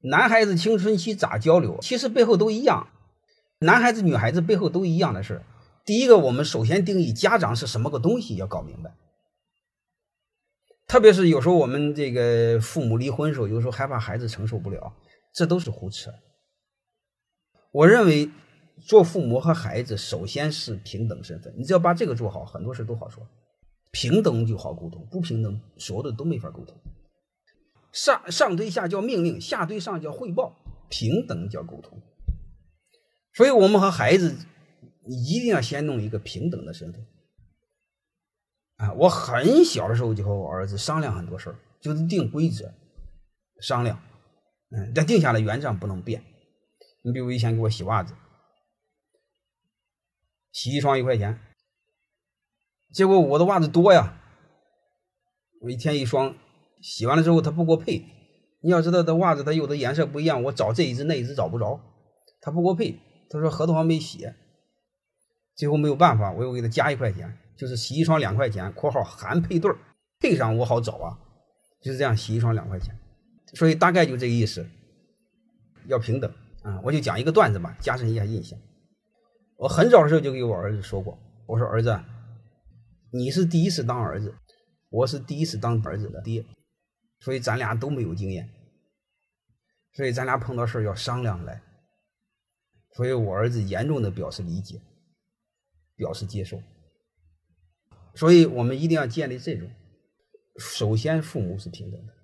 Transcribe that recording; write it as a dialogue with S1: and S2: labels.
S1: 男孩子青春期咋交流？其实背后都一样，男孩子、女孩子背后都一样的事。第一个，我们首先定义家长是什么个东西，要搞明白。特别是有时候我们这个父母离婚时候，有时候害怕孩子承受不了，这都是胡扯。我认为做父母和孩子首先是平等身份，你只要把这个做好，很多事都好说。平等就好沟通，不平等，所有的都没法沟通。上上对下叫命令，下对上叫汇报，平等叫沟通。所以，我们和孩子。一定要先弄一个平等的身份啊！我很小的时候就和我儿子商量很多事儿，就是定规则，商量，嗯，但定下来原则上不能变。你比如以前给我洗袜子，洗一双一块钱，结果我的袜子多呀，我一天一双，洗完了之后他不给我配。你要知道，这袜子它有的颜色不一样，我找这一只那一只找不着，他不给我配，他说合同上没写。最后没有办法，我又给他加一块钱，就是洗一双两块钱（括号含配对儿），配上我好找啊，就是这样洗一双两块钱，所以大概就这个意思，要平等啊！我就讲一个段子吧，加深一下印象。我很早的时候就给我儿子说过，我说儿子，你是第一次当儿子，我是第一次当儿子的爹，所以咱俩都没有经验，所以咱俩碰到事要商量来，所以我儿子严重的表示理解。表示接受，所以我们一定要建立这种。首先，父母是平等的。